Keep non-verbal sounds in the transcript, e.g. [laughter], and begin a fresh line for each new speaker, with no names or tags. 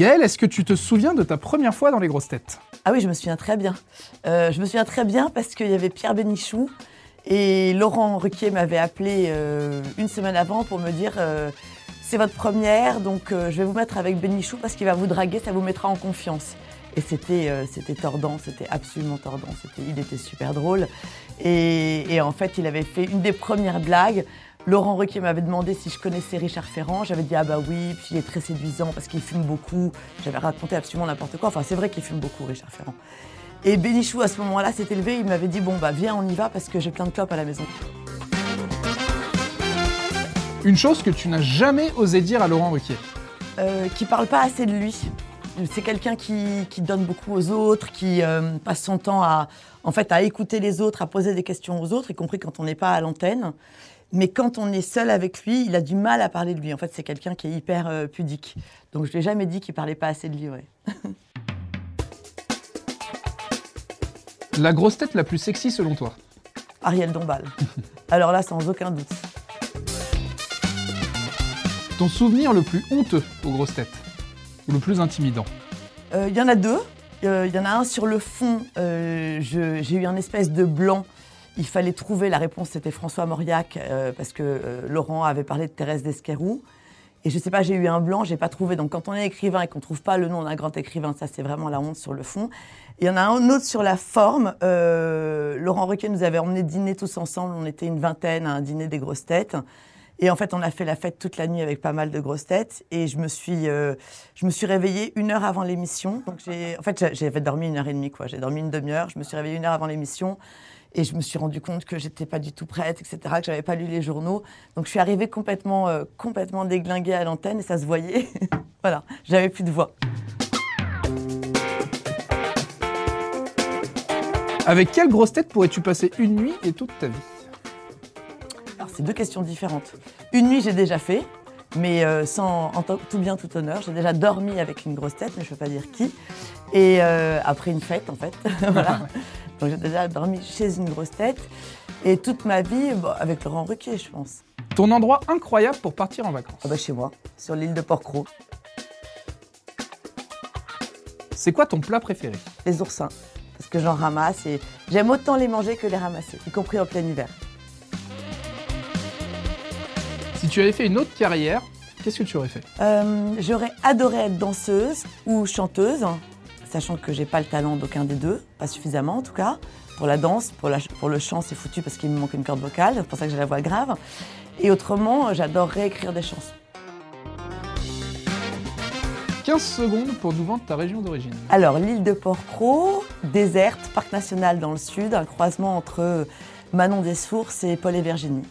Est-ce que tu te souviens de ta première fois dans les grosses têtes?
Ah oui, je me souviens très bien. Euh, je me souviens très bien parce qu'il y avait Pierre Bénichou et Laurent Ruquier m'avait appelé euh, une semaine avant pour me dire euh, c'est votre première, donc je vais vous mettre avec Bénichou parce qu'il va vous draguer, ça vous mettra en confiance. Et c'était tordant, c'était absolument tordant. C'était, il était super drôle. Et en fait, il avait fait une des premières blagues. Laurent Ruquier m'avait demandé si je connaissais Richard Ferrand. J'avais dit ah bah oui, puis il est très séduisant parce qu'il fume beaucoup. J'avais raconté absolument n'importe quoi. Enfin, c'est vrai qu'il fume beaucoup, Richard Ferrand. Et Bénichou, à ce moment-là, s'est élevé. Il m'avait dit bon bah viens, on y va parce que j'ai plein de clopes à la maison.
Une chose que tu n'as jamais osé dire à Laurent Ruquier.
Euh, qui parle pas assez de lui. C'est quelqu'un qui, qui donne beaucoup aux autres, qui euh, passe son temps à, en fait, à écouter les autres, à poser des questions aux autres, y compris quand on n'est pas à l'antenne. Mais quand on est seul avec lui, il a du mal à parler de lui. En fait, c'est quelqu'un qui est hyper euh, pudique. Donc je lui ai jamais dit qu'il parlait pas assez de lui. Ouais. [laughs]
La grosse tête la plus sexy selon toi?
Ariel Dombal. [laughs] Alors là, sans aucun doute.
Ton souvenir le plus honteux aux grosses têtes? Ou le plus intimidant?
Euh, Il y en a deux. Euh, Il y en a un sur le fond. euh, J'ai eu un espèce de blanc. Il fallait trouver la réponse. C'était François Mauriac euh, parce que euh, Laurent avait parlé de Thérèse d'Esquerou. Et je sais pas, j'ai eu un blanc, j'ai pas trouvé. Donc quand on est écrivain et qu'on trouve pas le nom d'un grand écrivain, ça c'est vraiment la honte sur le fond. Il y en a un autre sur la forme. Euh, Laurent Ruquier nous avait emmenés dîner tous ensemble. On était une vingtaine à un dîner des grosses têtes. Et en fait, on a fait la fête toute la nuit avec pas mal de grosses têtes. Et je me suis, je me suis réveillée une heure avant l'émission. Donc j'ai, en fait, j'avais dormi une heure et demie, quoi. J'ai dormi une demi-heure. Je me suis réveillée une heure avant l'émission. Et je me suis rendu compte que j'étais pas du tout prête, etc., que j'avais pas lu les journaux. Donc je suis arrivée complètement, euh, complètement déglinguée à l'antenne et ça se voyait. [laughs] voilà, j'avais plus de voix.
Avec quelle grosse tête pourrais-tu passer une nuit et toute ta vie?
Alors c'est deux questions différentes. Une nuit, j'ai déjà fait, mais euh, sans en tout bien tout honneur. J'ai déjà dormi avec une grosse tête, mais je ne peux pas dire qui. Et euh, après une fête, en fait, [laughs] voilà. [laughs] Donc j'ai déjà dormi chez une grosse tête. Et toute ma vie, bon, avec Laurent Ruquier, je pense.
Ton endroit incroyable pour partir en vacances
Ah bah chez moi, sur l'île de Porquerolles.
C'est quoi ton plat préféré?
Les oursins, parce que j'en ramasse et j'aime autant les manger que les ramasser, y compris en plein hiver.
Si tu avais fait une autre carrière, qu'est-ce que tu aurais fait
Euh, J'aurais adoré être danseuse ou chanteuse, sachant que j'ai pas le talent d'aucun des deux, pas suffisamment en tout cas. Pour la danse, pour, la- pour le chant, c'est foutu parce qu'il me manque une corde vocale, c'est pour ça que j'ai la voix grave. Et autrement, j'adorerais écrire des chansons.
15 secondes pour nous vendre ta région d'origine.
Alors, l'île de Porquerolles, déserte, parc national dans le sud, un croisement entre Manon des Sources et Paul et Virginie.